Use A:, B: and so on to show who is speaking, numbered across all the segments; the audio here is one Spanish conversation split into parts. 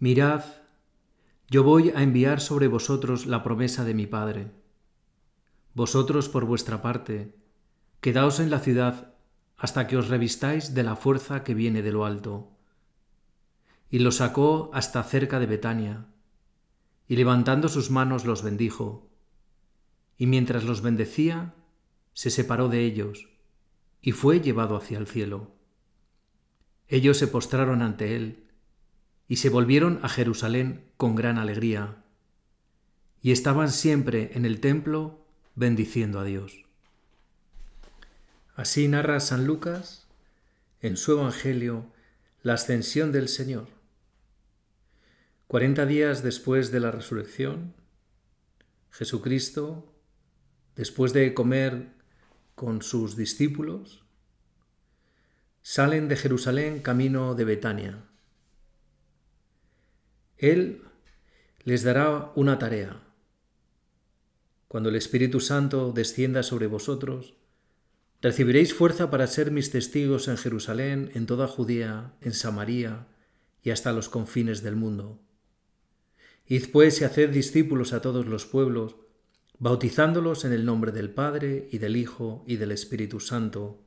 A: Mirad, yo voy a enviar sobre vosotros la promesa de mi Padre. Vosotros, por vuestra parte, quedaos en la ciudad hasta que os revistáis de la fuerza que viene de lo alto. Y los sacó hasta cerca de Betania, y levantando sus manos los bendijo. Y mientras los bendecía, se separó de ellos, y fue llevado hacia el cielo. Ellos se postraron ante él, y se volvieron a Jerusalén con gran alegría, y estaban siempre en el templo bendiciendo a Dios. Así narra San Lucas en su Evangelio la ascensión del Señor. Cuarenta días después de la resurrección, Jesucristo, después de comer con sus discípulos, salen de Jerusalén camino de Betania él les dará una tarea. Cuando el Espíritu Santo descienda sobre vosotros, recibiréis fuerza para ser mis testigos en Jerusalén, en toda Judea, en Samaria y hasta los confines del mundo. Id pues y haced discípulos a todos los pueblos, bautizándolos en el nombre del Padre y del Hijo y del Espíritu Santo,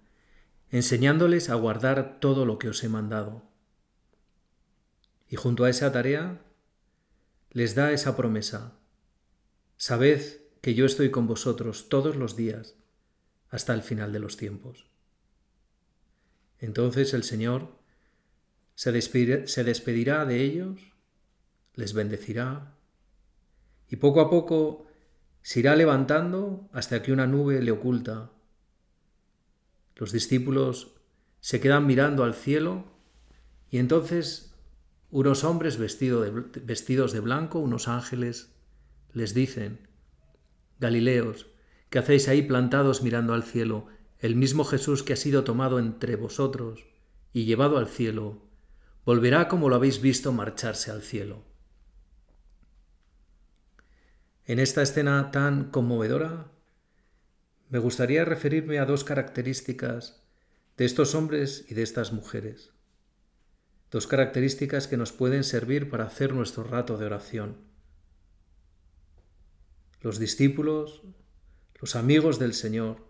A: enseñándoles a guardar todo lo que os he mandado y junto a esa tarea les da esa promesa. Sabed que yo estoy con vosotros todos los días hasta el final de los tiempos. Entonces el Señor se despedirá, de ellos, les bendecirá y poco a poco se irá levantando hasta que una nube le oculta. Los discípulos se quedan mirando al cielo y entonces unos hombres vestidos de blanco, unos ángeles, les dicen, Galileos, ¿qué hacéis ahí plantados mirando al cielo? El mismo Jesús que ha sido tomado entre vosotros y llevado al cielo, volverá como lo habéis visto marcharse al cielo. En esta escena tan conmovedora, me gustaría referirme a dos características de estos hombres y de estas mujeres dos características que nos pueden servir para hacer nuestro rato de oración. Los discípulos, los amigos del Señor,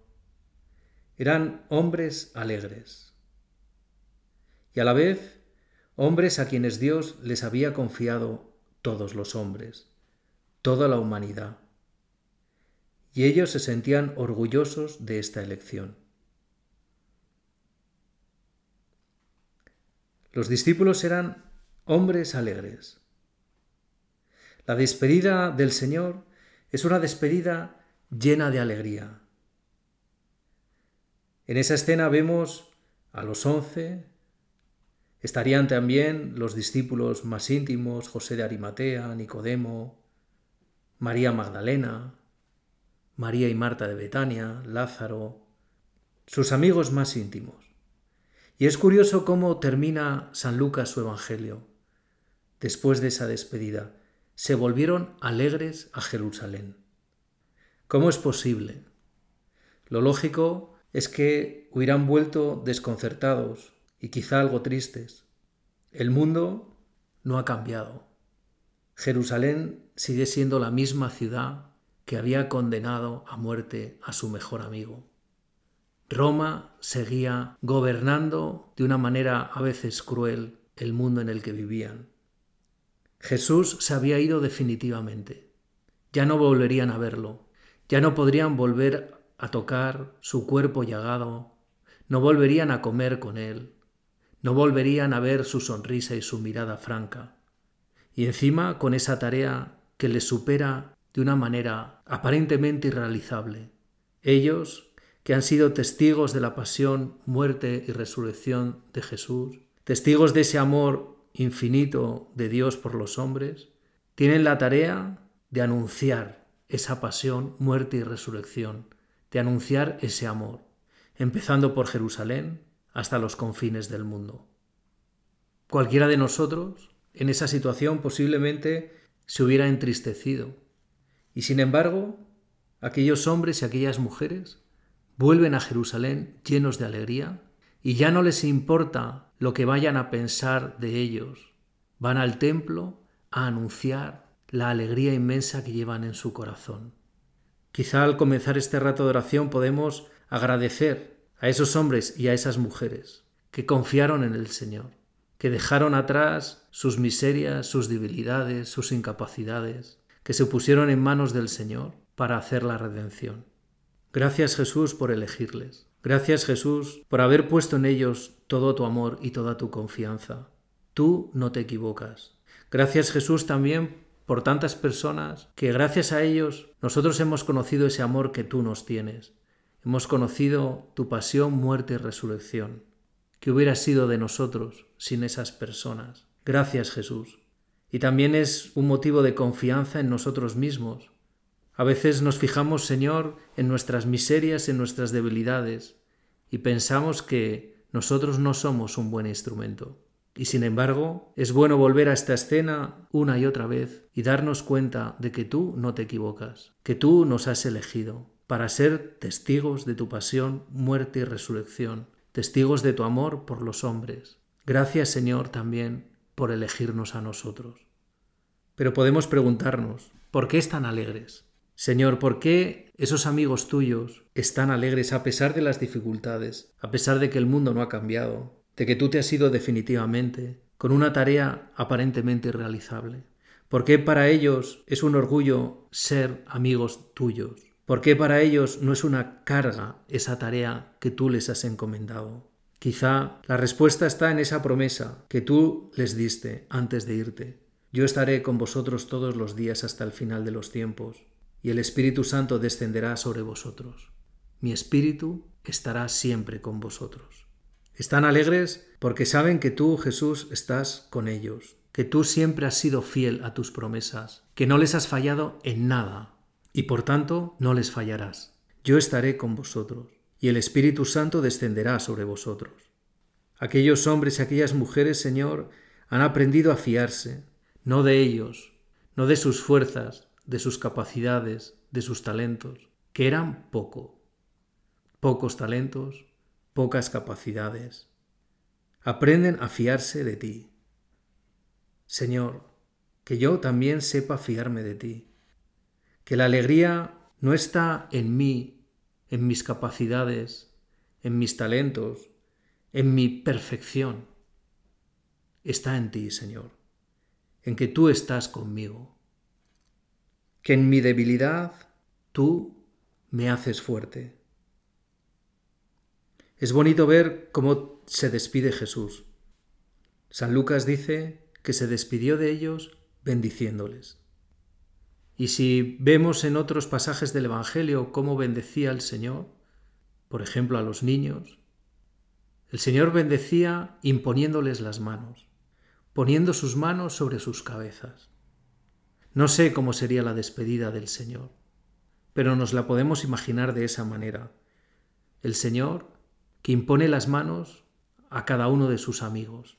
A: eran hombres alegres y a la vez hombres a quienes Dios les había confiado todos los hombres, toda la humanidad. Y ellos se sentían orgullosos de esta elección. Los discípulos eran hombres alegres. La despedida del Señor es una despedida llena de alegría. En esa escena vemos a los once, estarían también los discípulos más íntimos, José de Arimatea, Nicodemo, María Magdalena, María y Marta de Betania, Lázaro, sus amigos más íntimos. Y es curioso cómo termina San Lucas su Evangelio. Después de esa despedida, se volvieron alegres a Jerusalén. ¿Cómo es posible? Lo lógico es que hubieran vuelto desconcertados y quizá algo tristes. El mundo no ha cambiado. Jerusalén sigue siendo la misma ciudad que había condenado a muerte a su mejor amigo. Roma seguía gobernando de una manera a veces cruel el mundo en el que vivían. Jesús se había ido definitivamente. Ya no volverían a verlo, ya no podrían volver a tocar su cuerpo llagado, no volverían a comer con él, no volverían a ver su sonrisa y su mirada franca. Y encima con esa tarea que les supera de una manera aparentemente irrealizable. Ellos que han sido testigos de la pasión, muerte y resurrección de Jesús, testigos de ese amor infinito de Dios por los hombres, tienen la tarea de anunciar esa pasión, muerte y resurrección, de anunciar ese amor, empezando por Jerusalén hasta los confines del mundo. Cualquiera de nosotros, en esa situación, posiblemente se hubiera entristecido. Y sin embargo, aquellos hombres y aquellas mujeres vuelven a Jerusalén llenos de alegría y ya no les importa lo que vayan a pensar de ellos. Van al templo a anunciar la alegría inmensa que llevan en su corazón. Quizá al comenzar este rato de oración podemos agradecer a esos hombres y a esas mujeres que confiaron en el Señor, que dejaron atrás sus miserias, sus debilidades, sus incapacidades, que se pusieron en manos del Señor para hacer la redención. Gracias Jesús por elegirles. Gracias Jesús por haber puesto en ellos todo tu amor y toda tu confianza. Tú no te equivocas. Gracias Jesús también por tantas personas que gracias a ellos nosotros hemos conocido ese amor que tú nos tienes. Hemos conocido tu pasión, muerte y resurrección. ¿Qué hubiera sido de nosotros sin esas personas? Gracias Jesús. Y también es un motivo de confianza en nosotros mismos, a veces nos fijamos, Señor, en nuestras miserias, en nuestras debilidades, y pensamos que nosotros no somos un buen instrumento. Y sin embargo, es bueno volver a esta escena una y otra vez y darnos cuenta de que tú no te equivocas, que tú nos has elegido para ser testigos de tu pasión, muerte y resurrección, testigos de tu amor por los hombres. Gracias, Señor, también por elegirnos a nosotros. Pero podemos preguntarnos, ¿por qué están alegres? Señor, ¿por qué esos amigos tuyos están alegres a pesar de las dificultades, a pesar de que el mundo no ha cambiado, de que tú te has ido definitivamente, con una tarea aparentemente irrealizable? ¿Por qué para ellos es un orgullo ser amigos tuyos? ¿Por qué para ellos no es una carga esa tarea que tú les has encomendado? Quizá la respuesta está en esa promesa que tú les diste antes de irte. Yo estaré con vosotros todos los días hasta el final de los tiempos y el Espíritu Santo descenderá sobre vosotros. Mi Espíritu estará siempre con vosotros. Están alegres porque saben que tú, Jesús, estás con ellos, que tú siempre has sido fiel a tus promesas, que no les has fallado en nada, y por tanto no les fallarás. Yo estaré con vosotros, y el Espíritu Santo descenderá sobre vosotros. Aquellos hombres y aquellas mujeres, Señor, han aprendido a fiarse, no de ellos, no de sus fuerzas, de sus capacidades, de sus talentos, que eran poco. Pocos talentos, pocas capacidades. Aprenden a fiarse de ti. Señor, que yo también sepa fiarme de ti. Que la alegría no está en mí, en mis capacidades, en mis talentos, en mi perfección. Está en ti, Señor, en que tú estás conmigo que en mi debilidad tú me haces fuerte. Es bonito ver cómo se despide Jesús. San Lucas dice que se despidió de ellos bendiciéndoles. Y si vemos en otros pasajes del Evangelio cómo bendecía el Señor, por ejemplo a los niños, el Señor bendecía imponiéndoles las manos, poniendo sus manos sobre sus cabezas. No sé cómo sería la despedida del Señor, pero nos la podemos imaginar de esa manera. El Señor que impone las manos a cada uno de sus amigos,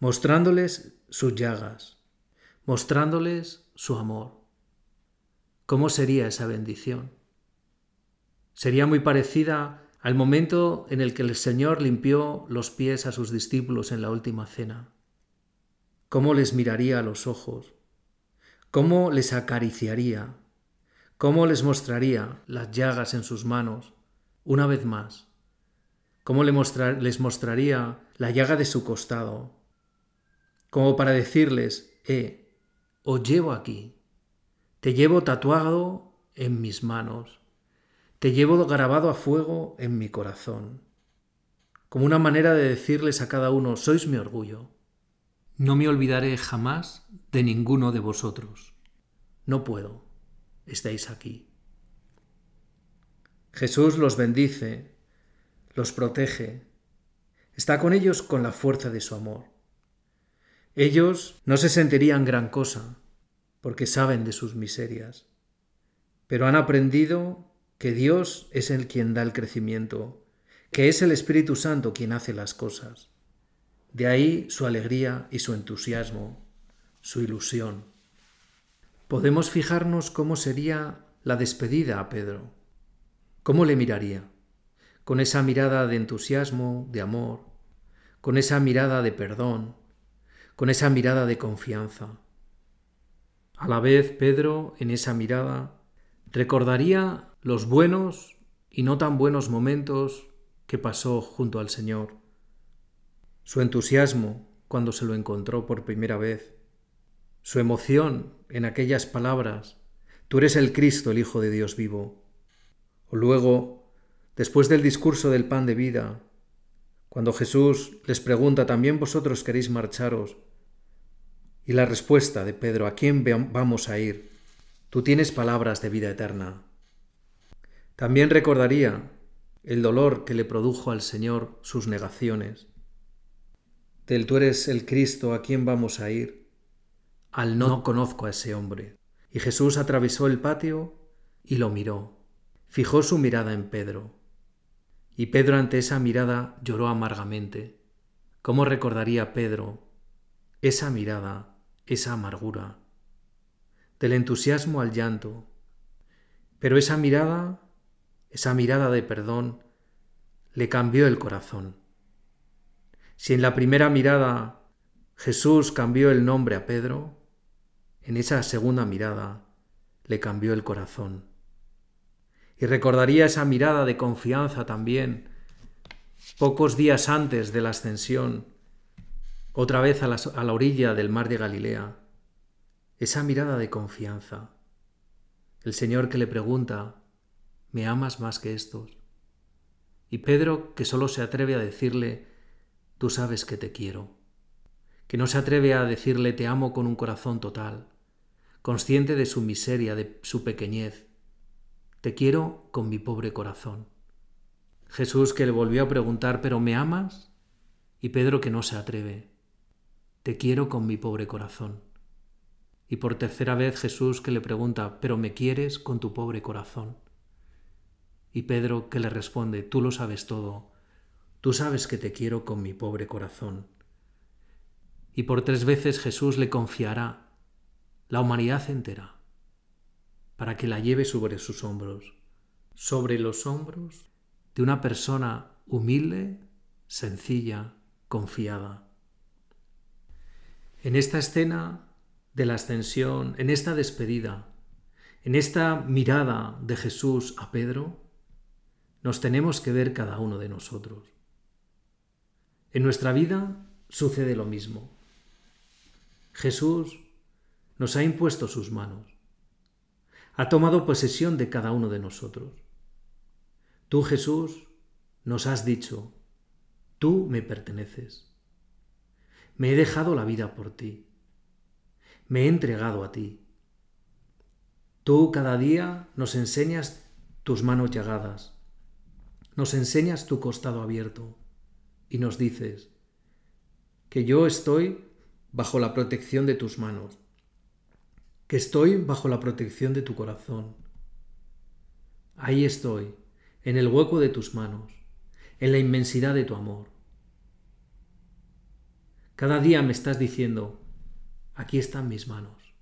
A: mostrándoles sus llagas, mostrándoles su amor. ¿Cómo sería esa bendición? Sería muy parecida al momento en el que el Señor limpió los pies a sus discípulos en la última cena. ¿Cómo les miraría a los ojos? Cómo les acariciaría, cómo les mostraría las llagas en sus manos una vez más, cómo les mostraría la llaga de su costado, como para decirles, eh, os llevo aquí, te llevo tatuado en mis manos, te llevo grabado a fuego en mi corazón, como una manera de decirles a cada uno, sois mi orgullo, no me olvidaré jamás de ninguno de vosotros. No puedo. Estáis aquí. Jesús los bendice, los protege, Está con ellos con la fuerza de su amor. Ellos no se sentirían gran cosa, porque saben de sus miserias, pero han aprendido que Dios es el quien da el crecimiento, que es el Espíritu Santo quien hace las cosas. De ahí su alegría y su entusiasmo, su ilusión. Podemos fijarnos cómo sería la despedida a Pedro. ¿Cómo le miraría? Con esa mirada de entusiasmo, de amor, con esa mirada de perdón, con esa mirada de confianza. A la vez, Pedro, en esa mirada, recordaría los buenos y no tan buenos momentos que pasó junto al Señor, su entusiasmo cuando se lo encontró por primera vez, su emoción en aquellas palabras, Tú eres el Cristo, el Hijo de Dios vivo. O luego, después del discurso del pan de vida, cuando Jesús les pregunta, ¿también vosotros queréis marcharos? Y la respuesta de Pedro, ¿a quién vamos a ir? Tú tienes palabras de vida eterna. También recordaría el dolor que le produjo al Señor sus negaciones. Tú eres el Cristo, ¿a quién vamos a ir? Al no conozco a ese hombre. Y Jesús atravesó el patio y lo miró. Fijó su mirada en Pedro. Y Pedro ante esa mirada lloró amargamente. ¿Cómo recordaría Pedro esa mirada, esa amargura? Del entusiasmo al llanto. Pero esa mirada, esa mirada de perdón, le cambió el corazón. Si en la primera mirada Jesús cambió el nombre a Pedro, en esa segunda mirada le cambió el corazón. Y recordaría esa mirada de confianza también, pocos días antes de la ascensión, otra vez a la, orilla del mar de Galilea. Esa mirada de confianza. El Señor que le pregunta, ¿me amas más que estos? Y Pedro que solo se atreve a decirle, tú sabes que te quiero. Que no se atreve a decirle, te amo con un corazón total consciente de su miseria, de su pequeñez. Te quiero con mi pobre corazón. Jesús que le volvió a preguntar, ¿pero me amas? Y Pedro que no se atreve. Te quiero con mi pobre corazón. Y por tercera vez Jesús que le pregunta, ¿pero me quieres con tu pobre corazón? Y Pedro que le responde, tú lo sabes todo, tú sabes que te quiero con mi pobre corazón. Y por tres veces Jesús le confiará la humanidad entera, para que la lleve sobre sus hombros, sobre los hombros de una persona humilde, sencilla, confiada. En esta escena de la ascensión, en esta despedida, en esta mirada de Jesús a Pedro, nos tenemos que ver cada uno de nosotros. En nuestra vida sucede lo mismo. Jesús nos ha impuesto sus manos. Ha tomado posesión de cada uno de nosotros. Tú, Jesús, nos has dicho, tú me perteneces. Me he dejado la vida por ti. Me he entregado a ti. Tú cada día nos enseñas tus manos llagadas, nos enseñas tu costado abierto y nos dices que yo estoy bajo la protección de tus manos que estoy bajo la protección de tu corazón. Ahí estoy, en el hueco de tus manos, en la inmensidad de tu amor. Cada día me estás diciendo, aquí están mis manos.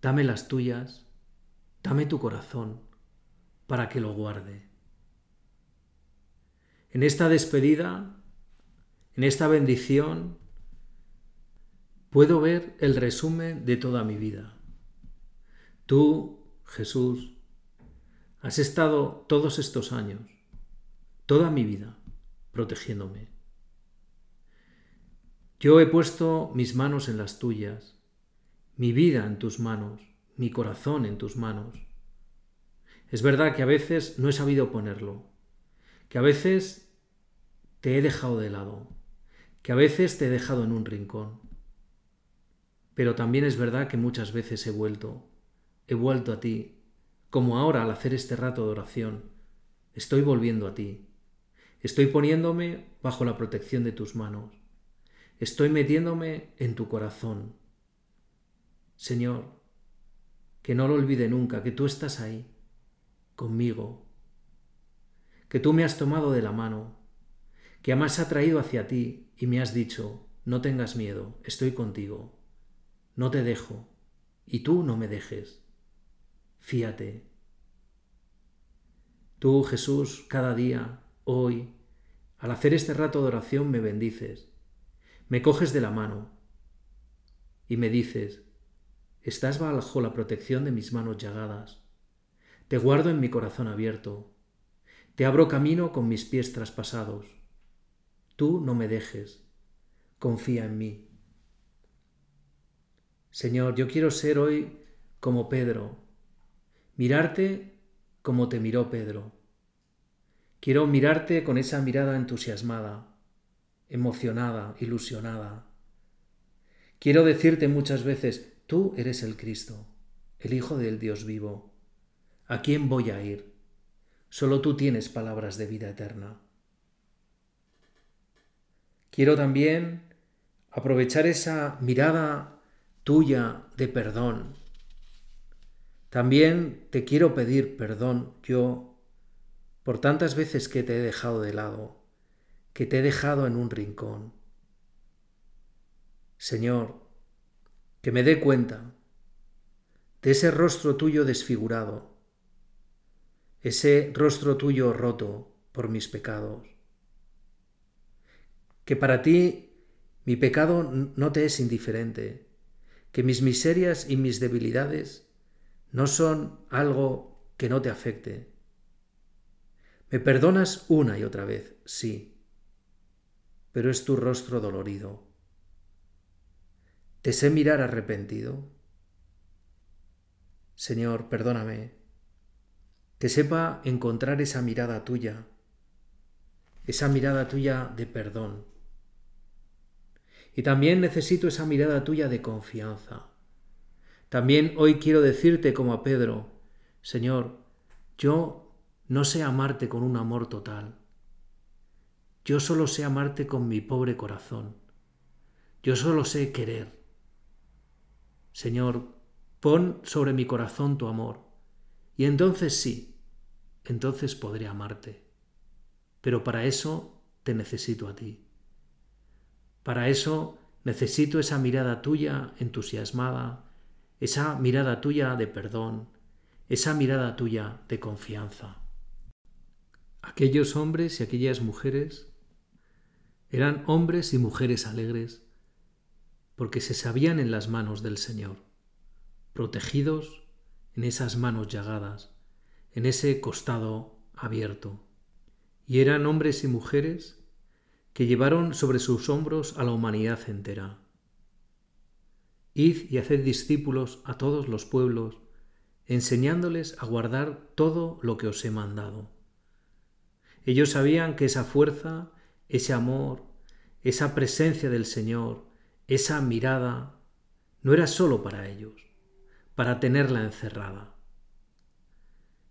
A: Dame las tuyas, dame tu corazón, para que lo guarde. En esta despedida, en esta bendición, puedo ver el resumen de toda mi vida. Tú, Jesús, has estado todos estos años, toda mi vida, protegiéndome. Yo he puesto mis manos en las tuyas, mi vida en tus manos, mi corazón en tus manos. Es verdad que a veces no he sabido ponerlo, que a veces te he dejado de lado, que a veces te he dejado en un rincón pero también es verdad que muchas veces he vuelto, he vuelto a ti, como ahora al hacer este rato de oración, estoy volviendo a ti. Estoy poniéndome bajo la protección de tus manos. Estoy metiéndome en tu corazón. Señor, que no lo olvide nunca, que tú estás ahí, conmigo, que tú me has tomado de la mano, que me has atraído hacia ti y me has dicho, no tengas miedo, estoy contigo, no te dejo, y tú no me dejes. Fíate. Tú, Jesús, cada día, hoy, al hacer este rato de oración me bendices, me coges de la mano y me dices, estás bajo la protección de mis manos llagadas, te guardo en mi corazón abierto, te abro camino con mis pies traspasados, tú no me dejes, confía en mí. Señor, yo quiero ser hoy como Pedro, mirarte como te miró Pedro. Quiero mirarte con esa mirada entusiasmada, emocionada, ilusionada. Quiero decirte muchas veces, tú eres el Cristo, el Hijo del Dios vivo. ¿A quién voy a ir? Solo tú tienes palabras de vida eterna. Quiero también aprovechar esa mirada tuya de perdón. También te quiero pedir perdón yo por tantas veces que te he dejado de lado que te he dejado en un rincón. Señor, que me dé cuenta de ese rostro tuyo desfigurado, ese rostro tuyo roto por mis pecados. Que para ti mi pecado no te es indiferente, que mis miserias y mis debilidades no son algo que no te afecte. Me perdonas una y otra vez, sí, pero es tu rostro dolorido. ¿Te sé mirar arrepentido? Señor, perdóname. Que sepa encontrar esa mirada tuya, esa mirada tuya de perdón. Y también necesito esa mirada tuya de confianza. También hoy quiero decirte como a Pedro, Señor, yo no sé amarte con un amor total. Yo solo sé amarte con mi pobre corazón. Yo solo sé querer. Señor, pon sobre mi corazón tu amor. Y entonces sí, entonces podré amarte. Pero para eso te necesito a ti. Para eso necesito esa mirada tuya entusiasmada, esa mirada tuya de perdón, esa mirada tuya de confianza. Aquellos hombres y aquellas mujeres eran hombres y mujeres alegres porque se sabían en las manos del Señor, protegidos en esas manos llagadas, en ese costado abierto. Y eran hombres y mujeres que llevaron sobre sus hombros a la humanidad entera. Id y haced discípulos a todos los pueblos, enseñándoles a guardar todo lo que os he mandado. Ellos sabían que esa fuerza ese amor, esa presencia del Señor, esa mirada, no era sólo para ellos, para tenerla encerrada.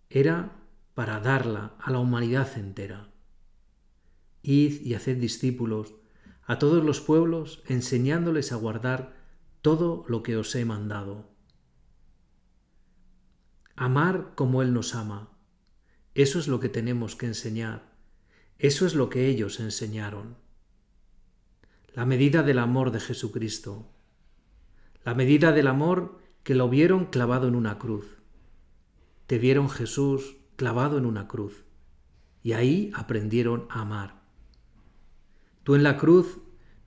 A: Era para darla a la humanidad entera. Id y haced discípulos a todos los pueblos, enseñándoles a guardar todo lo que os he mandado. Amar como Él nos ama. Eso es lo que tenemos que enseñar eso es lo que ellos enseñaron. La medida del amor de Jesucristo. La medida del amor que lo vieron clavado en una cruz. Te vieron Jesús clavado en una cruz. Y ahí aprendieron a amar. Tú en la cruz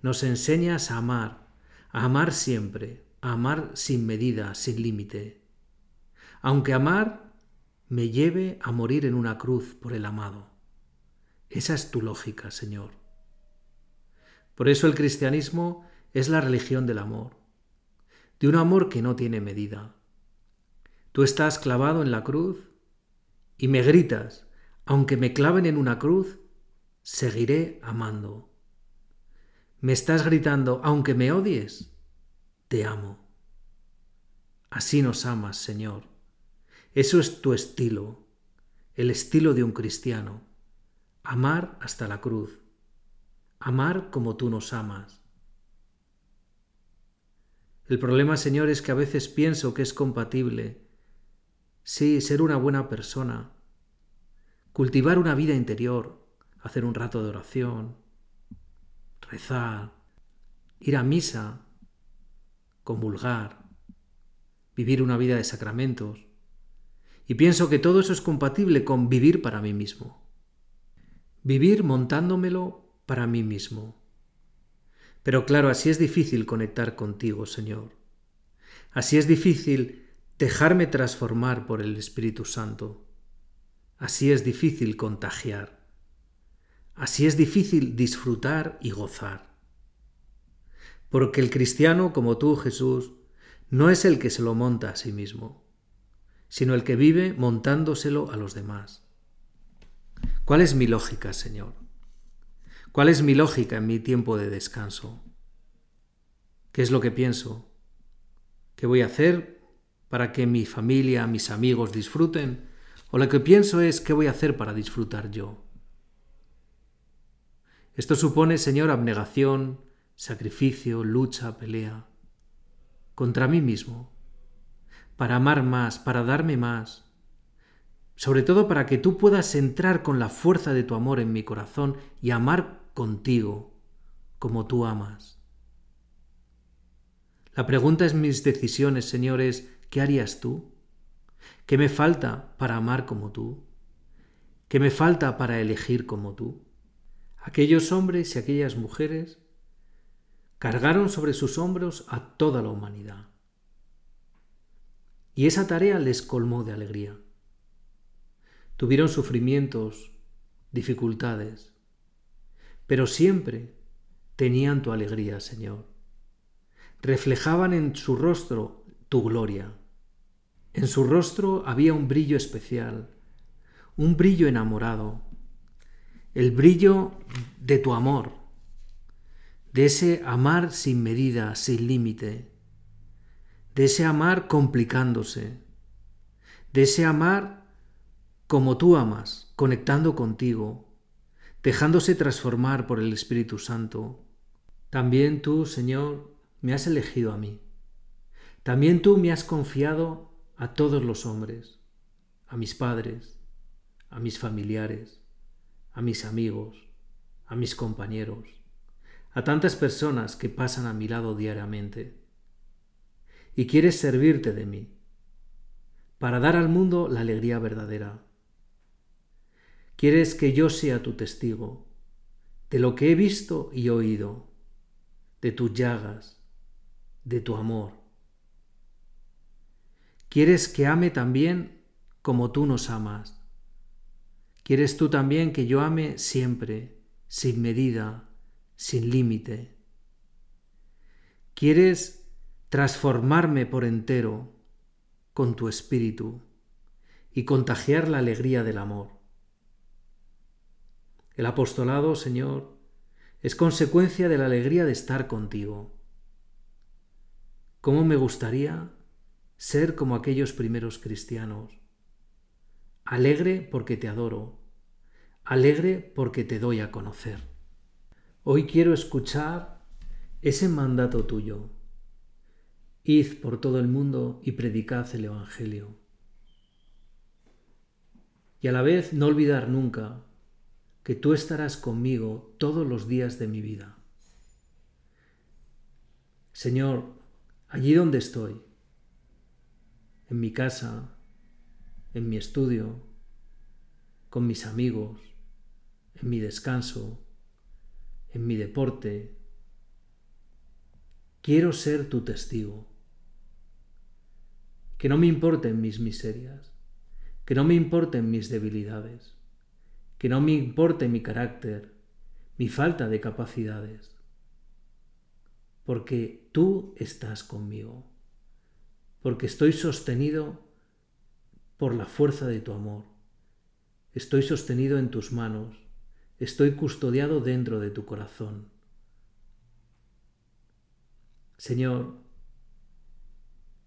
A: nos enseñas a amar, a amar siempre, a amar sin medida, sin límite. Aunque amar me lleve a morir en una cruz por el amado. Esa es tu lógica, Señor. Por eso el cristianismo es la religión del amor, de un amor que no tiene medida. Tú estás clavado en la cruz y me gritas, aunque me claven en una cruz, seguiré amando. Me estás gritando, aunque me odies, te amo. Así nos amas, Señor. Eso es tu estilo, el estilo de un cristiano amar hasta la cruz, amar como tú nos amas. El problema, Señor, es que a veces pienso que es compatible, sí, ser una buena persona, cultivar una vida interior, hacer un rato de oración, rezar, ir a misa, comulgar, vivir una vida de sacramentos. Y pienso que todo eso es compatible con vivir para mí mismo. Vivir montándomelo para mí mismo. Pero claro, así es difícil conectar contigo, Señor. Así es difícil dejarme transformar por el Espíritu Santo. Así es difícil contagiar. Así es difícil disfrutar y gozar. Porque el cristiano como tú, Jesús, no es el que se lo monta a sí mismo, sino el que vive montándoselo a los demás. ¿Cuál es mi lógica, Señor? ¿Cuál es mi lógica en mi tiempo de descanso? ¿Qué es lo que pienso? ¿Qué voy a hacer para que mi familia, mis amigos disfruten? ¿O lo que pienso es qué voy a hacer para disfrutar yo? Esto supone, Señor, abnegación, sacrificio, lucha, pelea, contra mí mismo, para amar más, para darme más, sobre todo para que tú puedas entrar con la fuerza de tu amor en mi corazón y amar contigo como tú amas. La pregunta es mis decisiones, señores, ¿qué harías tú? ¿Qué me falta para amar como tú? ¿Qué me falta para elegir como tú? Aquellos hombres y aquellas mujeres cargaron sobre sus hombros a toda la humanidad. Y esa tarea les colmó de alegría. Tuvieron sufrimientos, dificultades, pero siempre tenían tu alegría, Señor. Reflejaban en su rostro tu gloria. En su rostro había un brillo especial, un brillo enamorado, el brillo de tu amor, de ese amar sin medida, sin límite, de ese amar complicándose, de ese amar como tú amas, conectando contigo, dejándose transformar por el Espíritu Santo. También tú, Señor, me has elegido a mí. También tú me has confiado a todos los hombres, a mis padres, a mis familiares, a mis amigos, a mis compañeros a tantas personas que pasan a mi lado diariamente. Y quieres servirte de mí, para dar al mundo la alegría verdadera. Quieres que yo sea tu testigo de lo que he visto y oído, de tus llagas, de tu amor. Quieres que ame también como tú nos amas. Quieres tú también que yo ame siempre, sin medida, sin límite. Quieres transformarme por entero con tu espíritu y contagiar la alegría del amor. El apostolado, Señor, es consecuencia de la alegría de estar contigo. ¿Cómo me gustaría ser como aquellos primeros cristianos? Alegre porque te adoro, alegre porque te doy a conocer. Hoy quiero escuchar ese mandato tuyo. Id por todo el mundo y predicad el Evangelio. Y a la vez no olvidar nunca que tú estarás conmigo todos los días de mi vida. Señor, allí donde estoy, en mi casa, en mi estudio, con mis amigos, en mi descanso, en mi deporte. Quiero ser tu testigo. Que no me importen mis miserias, que no me importen mis debilidades, que no me importe mi carácter, mi falta de capacidades, porque tú estás conmigo, porque estoy sostenido por la fuerza de tu amor, estoy sostenido en tus manos, estoy custodiado dentro de tu corazón. Señor,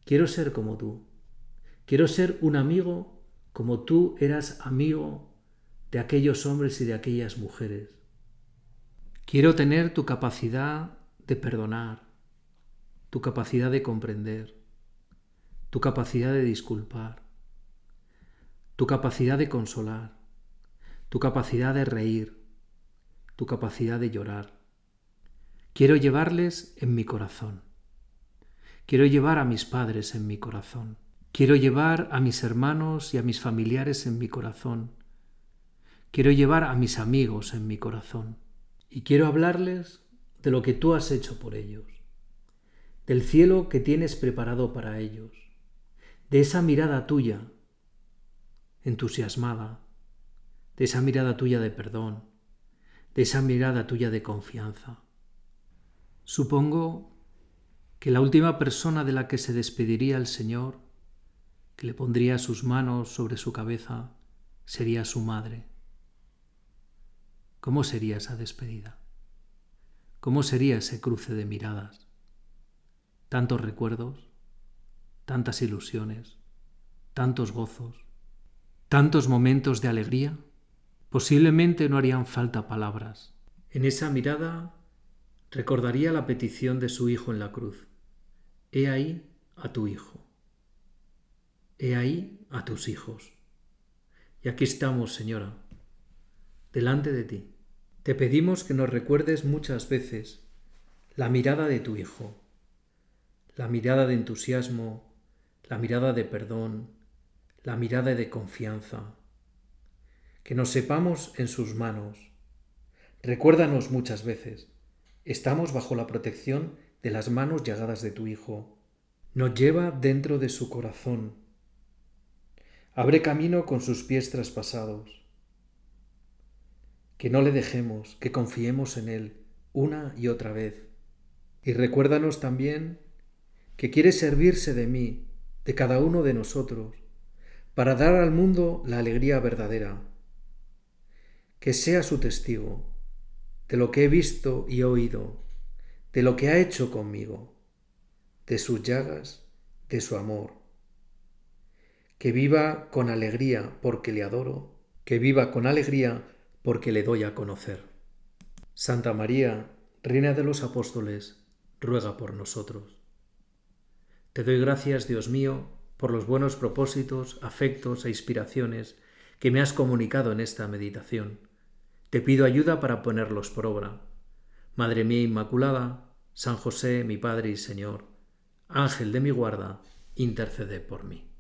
A: quiero ser como tú, quiero ser un amigo como tú eras amigo de aquellos hombres y de aquellas mujeres. Quiero tener tu capacidad de perdonar, tu capacidad de comprender, tu capacidad de disculpar, tu capacidad de consolar, tu capacidad de reír, tu capacidad de llorar. Quiero llevarles en mi corazón. Quiero llevar a mis padres en mi corazón. Quiero llevar a mis hermanos y a mis familiares en mi corazón. Quiero llevar a mis amigos en mi corazón. Y quiero hablarles de lo que tú has hecho por ellos, del cielo que tienes preparado para ellos, de esa mirada tuya, entusiasmada, de esa mirada tuya de perdón, de esa mirada tuya de confianza. Supongo que la última persona de la que se despediría el Señor que le pondría sus manos sobre su cabeza sería su madre. ¿Cómo sería esa despedida? ¿Cómo sería ese cruce de miradas? Tantos recuerdos, tantas ilusiones, tantos gozos, tantos momentos de alegría. Posiblemente no harían falta palabras. En esa mirada recordaría la petición de su hijo en la cruz. He ahí a tu hijo. He ahí a tus hijos. Y aquí estamos, Señora, delante de ti. Te pedimos que nos recuerdes muchas veces la mirada de tu Hijo, la mirada de entusiasmo, la mirada de perdón, la mirada de confianza. Que nos sepamos en sus manos. Recuérdanos muchas veces, estamos bajo la protección de las manos llagadas de tu Hijo. Nos lleva dentro de su corazón Abre camino con sus pies traspasados. Que no le dejemos, que confiemos en Él una y otra vez. Y recuérdanos también que quiere servirse de mí, de cada uno de nosotros, para dar al mundo la alegría verdadera. Que sea su testigo de lo que he visto y oído, de lo que ha hecho conmigo, de sus llagas, de su amor que viva con alegría porque le adoro, que viva con alegría porque le doy a conocer. Santa María, Reina de los Apóstoles, ruega por nosotros. Te doy gracias, Dios mío, por los buenos propósitos, afectos e inspiraciones que me has comunicado en esta meditación. Te pido ayuda para ponerlos por obra. Madre mía Inmaculada, San José, mi Padre y Señor, Ángel de mi guarda, intercede por mí.